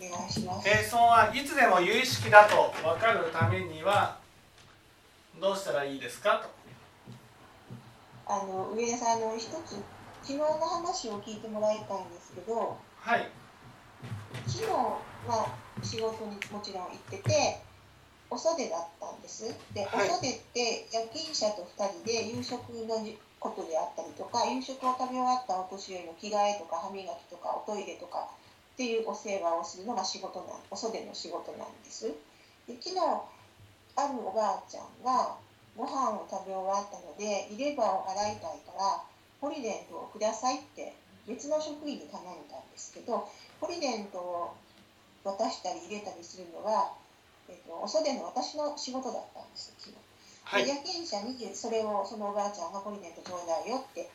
お願いします。閉村はいつでも有意識だと分かるためにはどうしたらいいですか？とあの上田さんあの一つ昨日の話を聞いてもらいたいんですけど、はい昨日は仕事にもちろん行っててお袖だったんです。で、はいお袖って夜勤者と2人で夕食のじことであったりとか夕食を食べ終わったお年寄りの着替えとか歯磨きとかおトイレとかっていうお世話をするのが仕事なんお袖の仕事なんです。で昨日あるおばあちゃんがご飯を食べ終わったので入れ歯を洗いたいからポリデントをくださいって別の職員に頼んだんですけどポリデントを渡したり入れたりするのは、えっとお袖の私の仕事だったんです昨日。はいで夜勤者にそれをそのおばあちゃんがポリデントちょうだいよって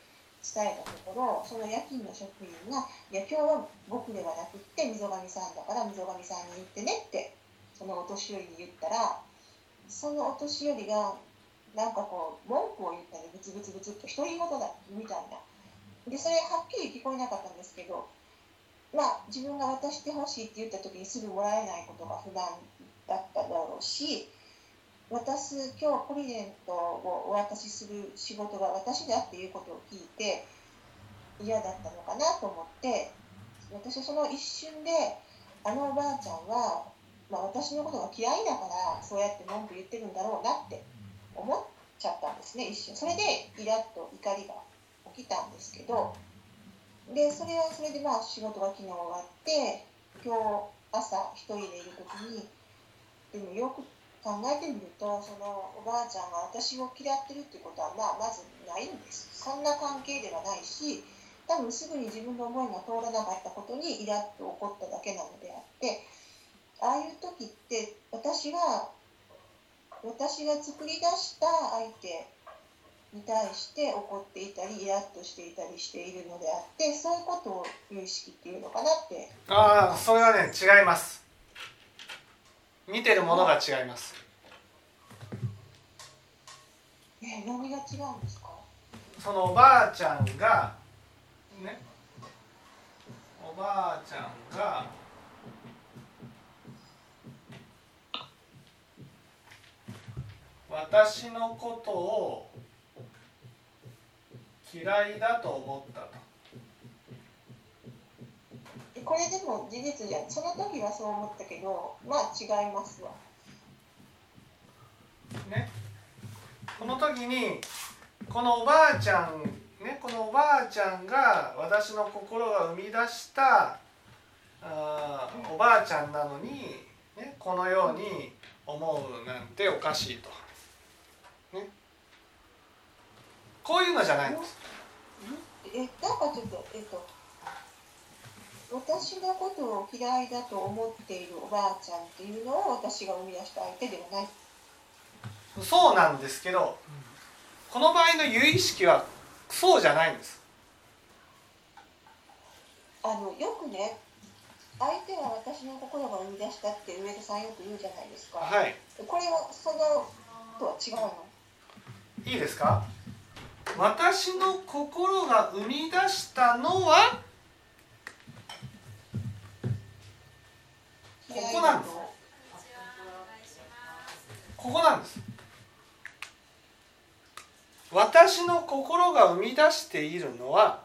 伝えたところその夜勤の職員が「いや今日は僕ではなくって溝上さんだから溝上さんに言ってね」ってそのお年寄りに言ったらそのお年寄りがなんかこう文句を言ったりブツブツブツっと独り言だみたいな。でそれはっきり聞こえなかったんですけどまあ自分が渡してほしいって言った時にすぐもらえないことが不安だっただろうし渡す今日ポリデントをお渡しする仕事が私だっていうことを聞いて嫌だったのかなと思って私はその一瞬であのおばあちゃんは、まあ、私のことが嫌いだからそうやって文句言ってるんだろうなって思っちゃったんですね一瞬。それでイラッと怒りが起きたんですけどでそれはそれでまあ仕事が昨日終わって今日朝一人でいる時にでもよく考えてみるとそのおばあちゃんが私を嫌ってるっていうことはまあまずないんです。そんな関係ではないし多分すぐに自分の思いが通らなかったことにイラッと怒っただけなのであってああいう時って私が私が作り出した相手に対して怒っていたりイラッとしていたりしているのであってそういうことを有意識っていうのかなって。ああそれはね違います。見てるものが違います。え何が違うんですか？そのおばあちゃんがね？おばあちゃんが私のことを嫌いだと思ったとこれでも事実じゃん。その時はそう思ったけどまあ違いますわ。ね。この時にこのおばあちゃんねこのおばあちゃんが私の心が生み出したあーおばあちゃんなのに、ね、このように思うなんておかしいと、ね、こういうのじゃないんです。えなんかちょっとえっと私のことを嫌いだと思っているおばあちゃんっていうのを私が生み出した相手ではない。そうなんですけどこの場合の有意識はそうじゃないんです。あのよくね相手は私の心が生み出したって上田さんよく言うじゃないですか、はい。これはそのとは違うの？いいですか？私の心が生み出したのはここなんです。私の心が生み出しているのは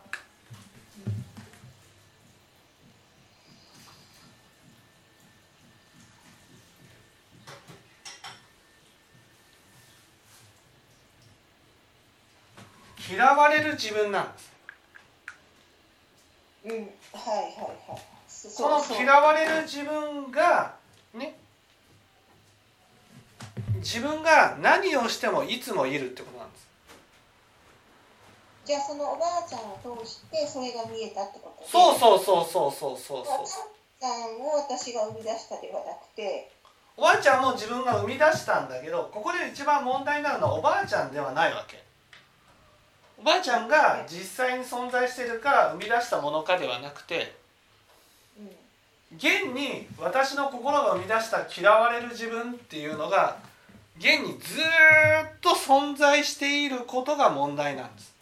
嫌われる自分なんです。うんはいはいはい。そこの嫌われる自分がね自分が何をしてもいつもいるってことなんです。じゃあそのおばあちゃんを通してそれが見えたってことでそうそうそうそうそうそう。おばあちゃんを私が生み出したではなくて。おばあちゃんも自分が生み出したんだけどここで一番問題になるのはおばあちゃんではないわけ。おばあちゃんが実際に存在してるか生み出したものかではなくてうん。現に私の心が生み出した嫌われる自分っていうのが現にずーっと存在していることが問題なんです。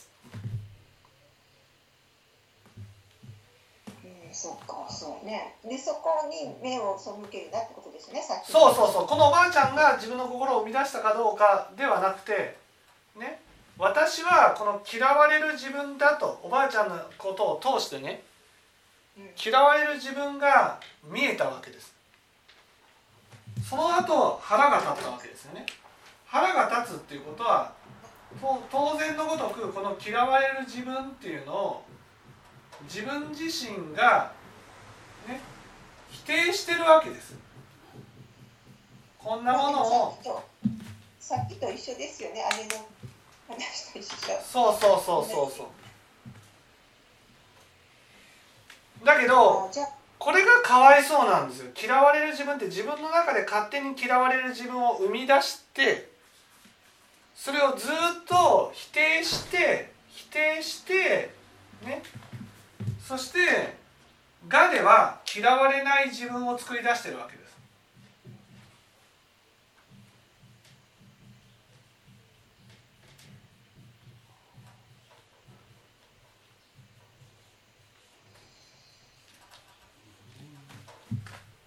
うんそうかそうね。でそこに目を背けるなってことですねさっきそうそうそう。このおばあちゃんが自分の心を生み出したかどうかではなくてね。私はこの嫌われる自分だとおばあちゃんのことを通してねうん。嫌われる自分が見えたわけですその後腹が立ったわけですよね。腹が立つっていうことはと当然のごとくこの嫌われる自分っていうのを自分自身がね否定してるわけです。こんなものを。さっきと一緒ですよね。姉の話と一緒。そうそうそうそうそう。だけどこれがかわいそうなんですよ。嫌われる自分って自分の中で勝手に嫌われる自分を生み出してそれをずっと否定して否定してね。そしてがでは嫌われない自分を作り出してるわけです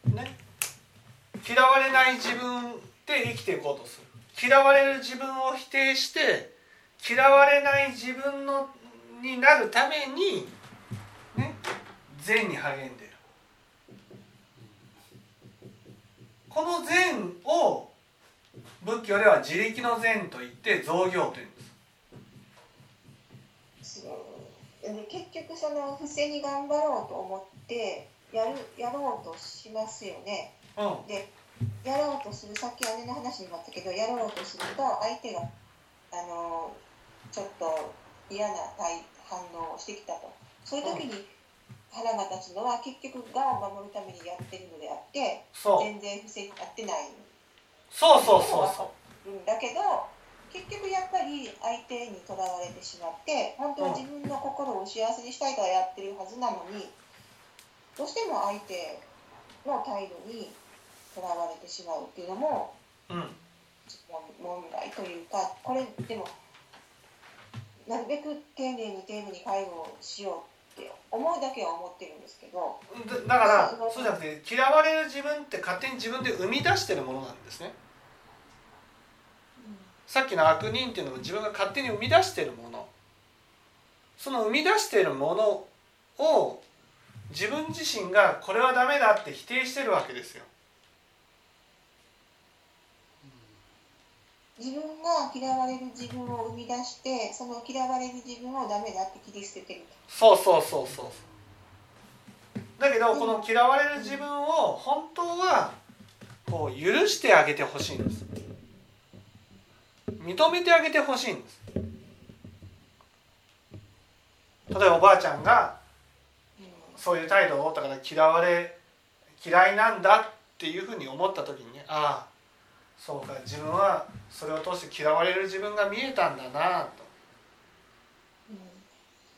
ね。嫌われない自分で生きていこうとする。嫌われる自分を否定して嫌われない自分のになるためにね善に励んでる。この善を仏教では自力の善といって造業というんです。結局その不正に頑張ろうと思ってやるやろうとしますよね。うん。でやろうとするさっき姉の話にもあったけどやろうとすると相手があのちょっと嫌な対反応をしてきたと。そういう時に腹が立つのは結局我を守るためにやってるのであって全然不正になってない。そうそうそうそう。うんだけど結局やっぱり相手にとらわれてしまって本当は自分の心を幸せにしたいからやってるはずなのにどうしても相手の態度にとらわれてしまうっていうのもうん。問題というかこれでもなるべく丁寧に丁寧に介護をしようって思うだけは思ってるんですけどだだからそうじゃなくて嫌われる自分って勝手に自分で生み出してるものなんですね。さっきの悪人っていうのも自分が勝手に生み出しているもの。その生み出しているものを自分自身がこれはダメだって否定してるわけですよ。自分が嫌われる自分を生み出してその嫌われる自分をダメだって切り捨ててる。そうそうそうそう。だけどこの嫌われる自分を本当はこう許してあげてほしいんです。認めてあげてほしいんです。例えばおばあちゃんがうんそういう態度を取ったから嫌われ嫌いなんだっていうふうに思った時にねああそうか自分はそれを通して嫌われる自分が見えたんだなと。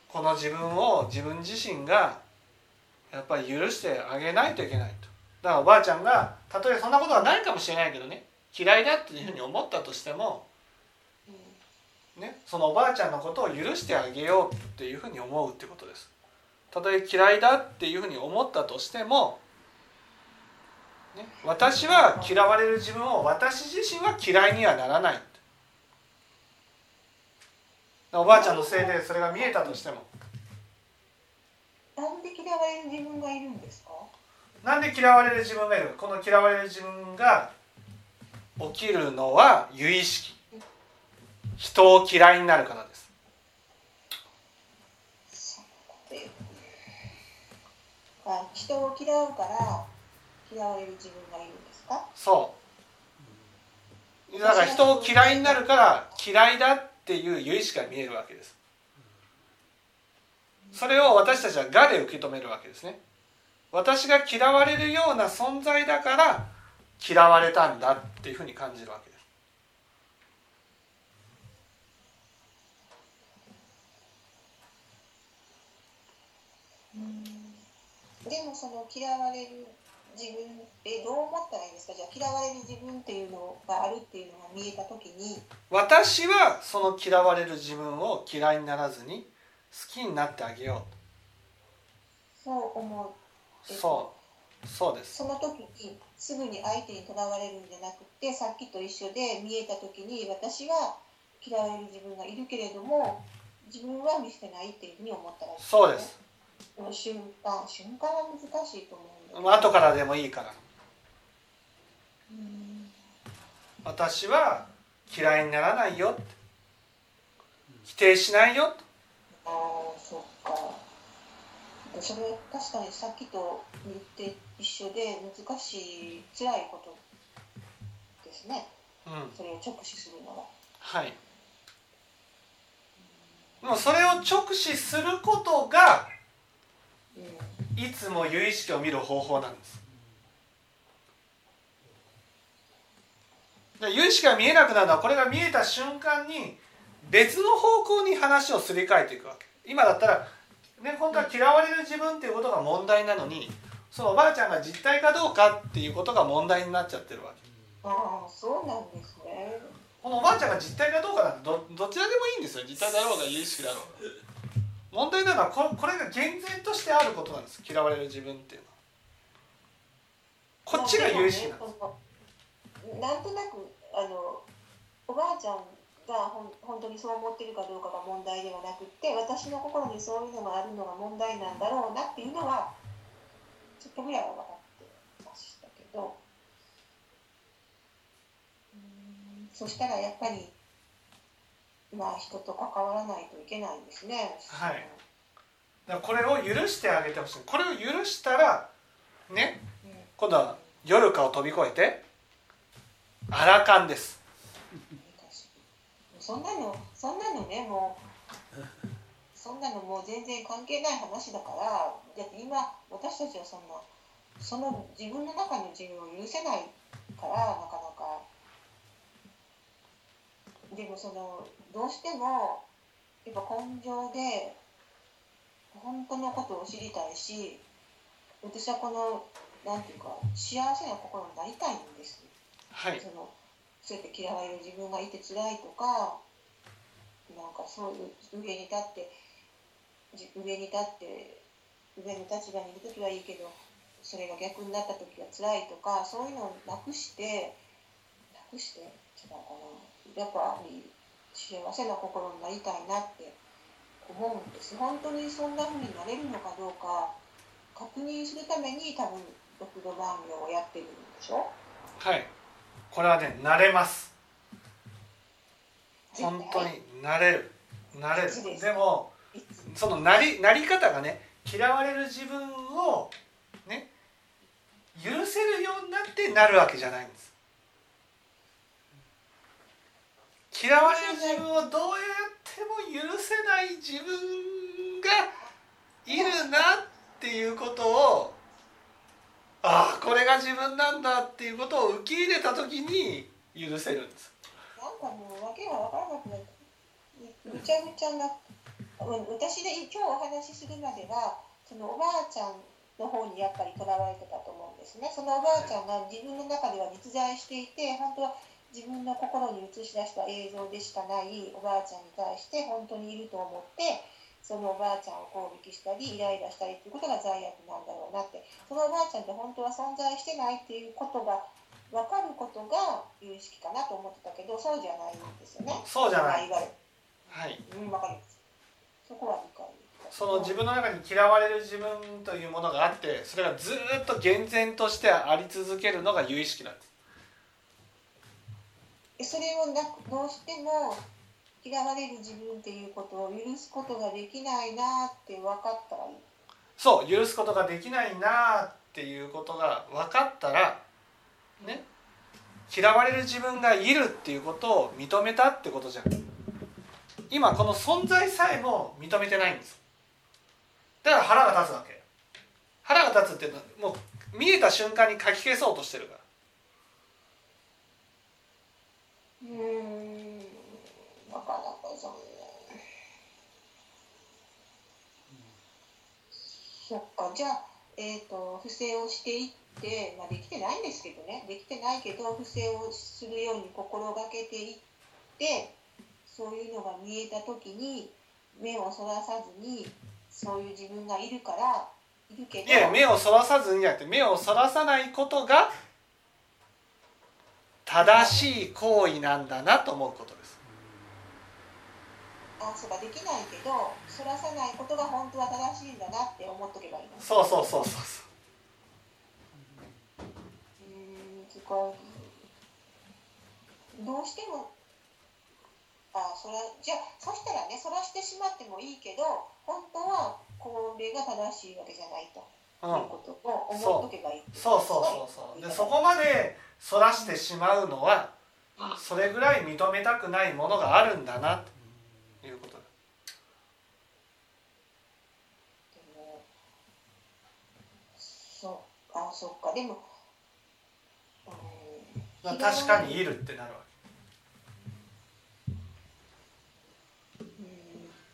この自分を自分自身がやっぱり許してあげないといけないと。だからおばあちゃんがたとえそんなことはないかもしれないけどね嫌いだっていうふうに思ったとしても、ね、そのおばあちゃんのことを許してあげようっていうふうに思うってことです。たとえ嫌いだっていうふうに思ったとしても、ね、私は嫌われる自分を私自身は嫌いにはならない。おばあちゃんのせいでそれが見えたとしても。なんで嫌われる自分がいるんですか？なんで嫌われる自分がいる？この嫌われる自分が起きるのは由意識。人を嫌いになるからですそういう人を嫌うから嫌われる自分がいるんですか？そう。だから人を嫌いになるから嫌いだっていう由意識が見えるわけです。それを私たちは我で受け止めるわけですね。私が嫌われるような存在だから嫌われたんだっていうふうに感じるわけです。でもその嫌われる自分ってどう思ったらいいんですか？じゃあ嫌われる自分っていうのがあるっていうのが見えた時に。私はその嫌われる自分を嫌いにならずに好きになってあげよそう思っえっとそう。そうです。その時にすぐに相手にとらわれるんじゃなくてさっきと一緒で見えた時に私は嫌われる自分がいるけれども自分は見捨てないっていうふうに思ったらいいそうです。この瞬間瞬間は難しいと思うんだけど。まあ後からでもいいから。うん私は嫌いにならないよ。否定しないよ。ああそっか。それ確かにさっきと言って一緒で難しい辛いことですね。うん。それを直視するのは。はい。でもそれを直視することがうんいつも有意識を見る方法なんです。で有意識が見えなくなるのはこれが見えた瞬間に別の方向に話をすり替えていくわけ。今だったらね本当は嫌われる自分っていうことが問題なのにそのおばあちゃんが実態かどうかっていうことが問題になっちゃってるわけ。ああそうなんですね。このおばあちゃんが実態かどうかなんてどどちらでもいいんですよ。実態だろうが有意識だろうが問題なのはここれが厳然としてあることなんです。嫌われる自分っていうのは。こっちが有意識なんです。まあでねなんとなくあのおばあちゃんがほん本当にそう思ってるかどうかが問題ではなくって私の心にそういうのがあるのが問題なんだろうなっていうのはちょっとぐらいは分かってましたけど。うんそしたらやっぱりまあ人と関わらないといけないんですね。はい。だからこれを許してあげてほしい。これを許したらねうん。今度は夜かを飛び越えてアラカンです。そんなのそんなのねもうそんなのもう全然関係ない話だからだって今私たちはそんなその自分の中の自分を許せないからなかなか。でもそのどうしてもやっぱ根性で本当のことを知りたいし私はこのなんていうか幸せな心になりたいんです。はい。そのそうやって嫌われる自分がいて辛いとかなんかそういう上に立ってじ上に立って上の立場にいる時はいいけどそれが逆になった時は辛いとかそういうのをなくしてなくして違うかな。やっぱり幸せな心になりたいなって思うんです。本当にそんな風になれるのかどうか確認するために多分六度番号をやってるんでしょ？はい。これはね慣れます。本当に慣れる。慣れる。でもそのなりなり方がね嫌われる自分をね許せるようになってなるわけじゃないんです嫌われる自分をどうやっても許せない自分がいるなっていうことをああこれが自分なんだっていうことを受け入れた時に許せるんです。なんかもう訳が分からなくなってぐちゃぐちゃな私で今日お話しするまではそのおばあちゃんの方にやっぱりとらわれてたと思うんですね。そのおばあちゃんが自分の中では実在していて本当は自分の心に映し出した映像でしかないおばあちゃんに対して本当にいると思ってそのおばあちゃんを攻撃したりイライラしたりっていうことが罪悪なんだろうなってそのおばあちゃんって本当は存在してないっていうことが分かることが有意識かなと思ってたけどそうじゃないんですよね。そうじゃないまあわゆるはいうん、わかります。そこは理解。その自分の中に嫌われる自分というものがあってそれがずっと厳然としてあり続けるのが有意識なんですそれをなくどうしても嫌われる自分っていうことを許すことができないなって分かったらいい。そう許すことができないなっていうことが分かったらね嫌われる自分がいるっていうことを認めたってことじゃん。今この存在さえも認めてないんですだから腹が立つわけ。腹が立つっていうのはもう見えた瞬間に書き消そうとしてるから。うん、なかなか残念。そっか、じゃあ、えっ、と、不正をしていって、まあ、できてないんですけどね、できてないけど、不正をするように心がけていって、そういうのが見えたときに、目をそらさずに、そういう自分がいるから、いるけどいや目をそらさずにじゃなくて目をそらさないことが正しい行為なんだなと思うことです。あそうかできないけどそらさないことが本当は正しいんだなって思っとけばいいの。そうそうそうそうそう。うん難しいどうしてもあそれじゃあそしたらねそらしてしまってもいいけど本当はこれが正しいわけじゃないと。うんいうことを思っとけばいいそうそうそうそう。でそこまでそらしてしまうのはそれぐらい認めたくないものがあるんだなということだ。でもそうあそっか。でもうんまあ確かにいるってなるわけ。うん。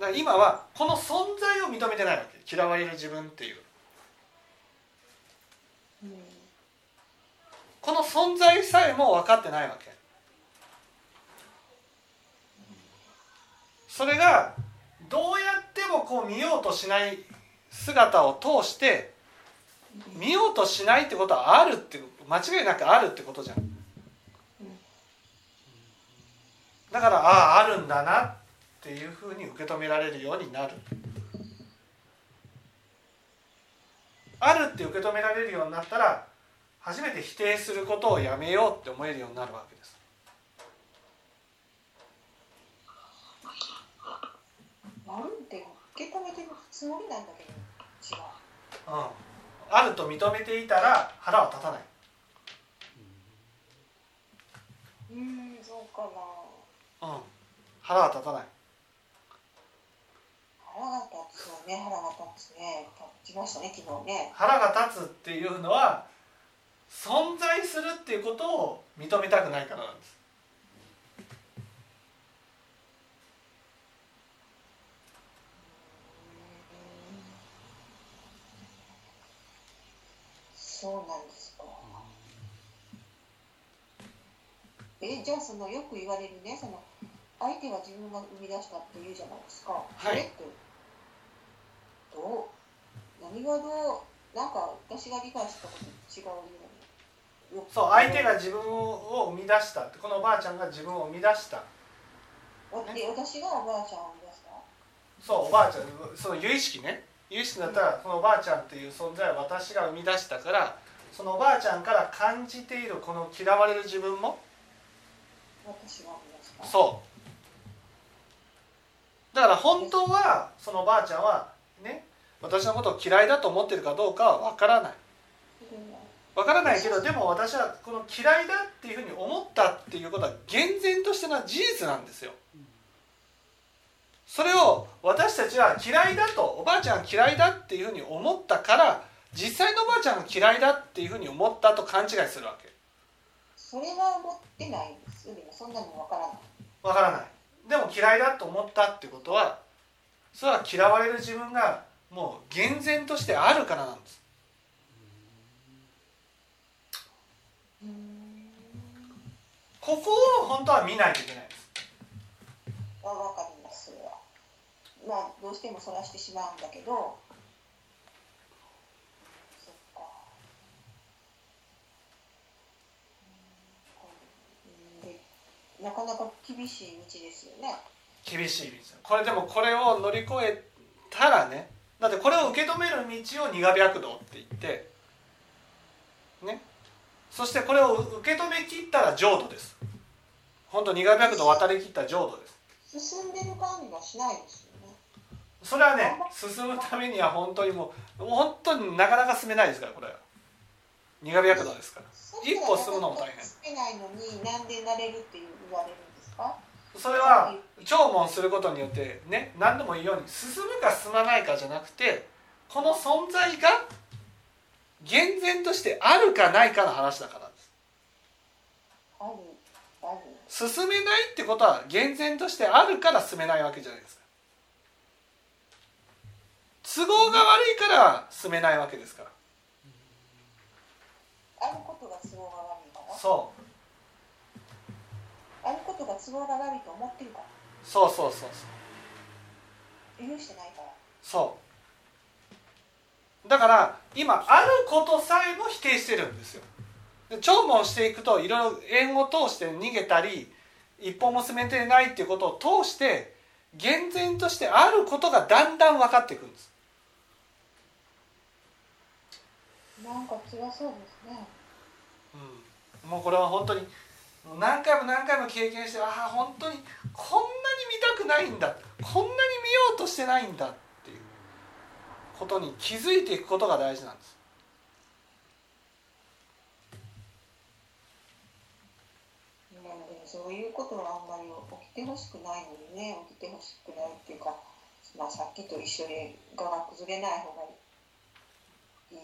だから今はこの存在を認めてないわけ。嫌われる自分っていううんこの存在さえも分かってないわけ。それがどうやってもこう見ようとしない姿を通して見ようとしないってことはあるって間違いなくあるってことじゃん。だからあああるんだなっていうふうに受け止められるようになる。あるって受け止められるようになったら初めて否定することをやめようって思えるようになるわけです。あるって受け止めてるつもりなんだけど違ううん、あると認めていたら腹は立たない。うんそうかな。うん、腹は立たない。腹が立つよね。腹が立つね。立ちましたね昨日ね。腹が立つっていうのは存在するっていうことを認めたくないからなんです。そうなんですか。えじゃあそのよく言われるねその相手は自分が生み出したって言うじゃないですか、はい。どう？何がどう？なんか私が理解したことと違うそう相手が自分を生み出したこのおばあちゃんが自分を生み出した。で私がおばあちゃんを生み出した？そうおばあちゃんその有意識ね。有意識だったらそのおばあちゃんっていう存在は私が生み出したからそのおばあちゃんから感じているこの嫌われる自分も私が生み出した？そう。だから本当はそのおばあちゃんはね私のことを嫌いだと思ってるかどうかは分からない分からないけどでも私はこの嫌いだっていうふうに思ったっていうことは厳然としての事実なんですよ。それを私たちは嫌いだとおばあちゃんが嫌いだっていうふうに思ったから実際のおばあちゃんが嫌いだっていうふうに思ったと勘違いするわけ。それは思ってないんですよでもそんなのわからない。わからない。でも嫌いだと思ったってことはそれは嫌われる自分がもう厳然としてあるからなんですここを本当は見ないといけないです。あわかりますまあどうしてもそらしてしまうんだけど。そっか。うん。でなかなか厳しい道ですよね。厳しい道これでもこれを乗り越えたらねだってこれを受け止める道を苦白道って言ってねそしてこれを受け止めきったら浄土です。本当苦白道を渡りきった浄土です。進んでる感じはしないですよね。それはね進むためには本当にもう本当になかなか進めないですからこれは。苦白道ですから。一歩進むのも大変。進めないのになんでなれるって言われるんですか？それは聴聞することによってね何でもいいように進むか進まないかじゃなくてこの存在が厳然としてあるかないかの話だからです。あるある。進めないってことは厳然としてあるから進めないわけじゃないですか。都合が悪いから進めないわけですから。あることが都合が悪いからそあることが都合が悪いと思ってるから。うそうそうそうそう。許してないから。そうだから今あることさえも否定してるんですよ。で聴聞していくといろいろ縁を通して逃げたり一歩も進めてないっていうことを通して厳然としてあることがだんだん分かっていくんです。なんか辛そうですね。うん、もうこれは本当に何回も何回も経験してああ本当にこんなに見たくないんだこんなに見ようとしてないんだことに気づいていくことが大事なんです。そういうことはあんまり起きてほしくないのにね、起きてほしくないっていうか、まあさっきと一緒に我が崩れない方がいい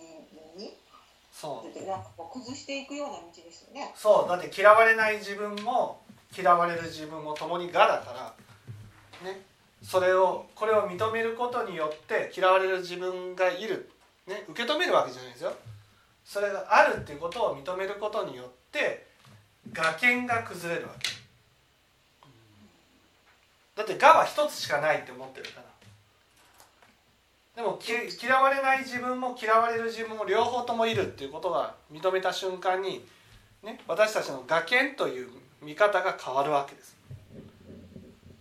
のに、そうでなんかこう崩していくような道ですよね。そうだって嫌われない自分も嫌われる自分も共に我だからねそれをこれを認めることによって嫌われる自分がいる、ね、受け止めるわけじゃないですよ。それがあるっていうことを認めることによって崖が崩れるわけ。だって我は一つしかないって思ってるから。でも嫌われない自分も嫌われる自分も両方ともいるっていうことが認めた瞬間に、ね、私たちの崖という見方が変わるわけです。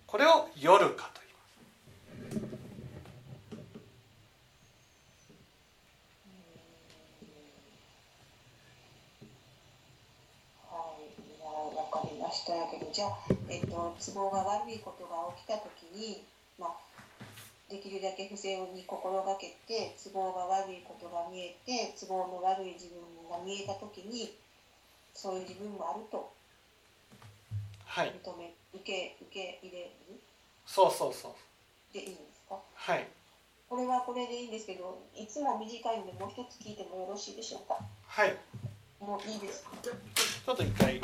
これを夜かと言いますはい、まあ、わかりましたやけど、じゃあ、えっと、都合が悪いことが起きたときに、まあ、できるだけ不正に心がけて、都合が悪いことが見えて、都合の悪い自分が見えたときに、そういう自分もあるとはい。認め、受け、受け入れる？そうそうそう。でいいんですか？はい。これはこれでいいんですけど、いつも短いのでもう一つ聞いてもよろしいでしょうか？はい。もういいですか？ちょっと一回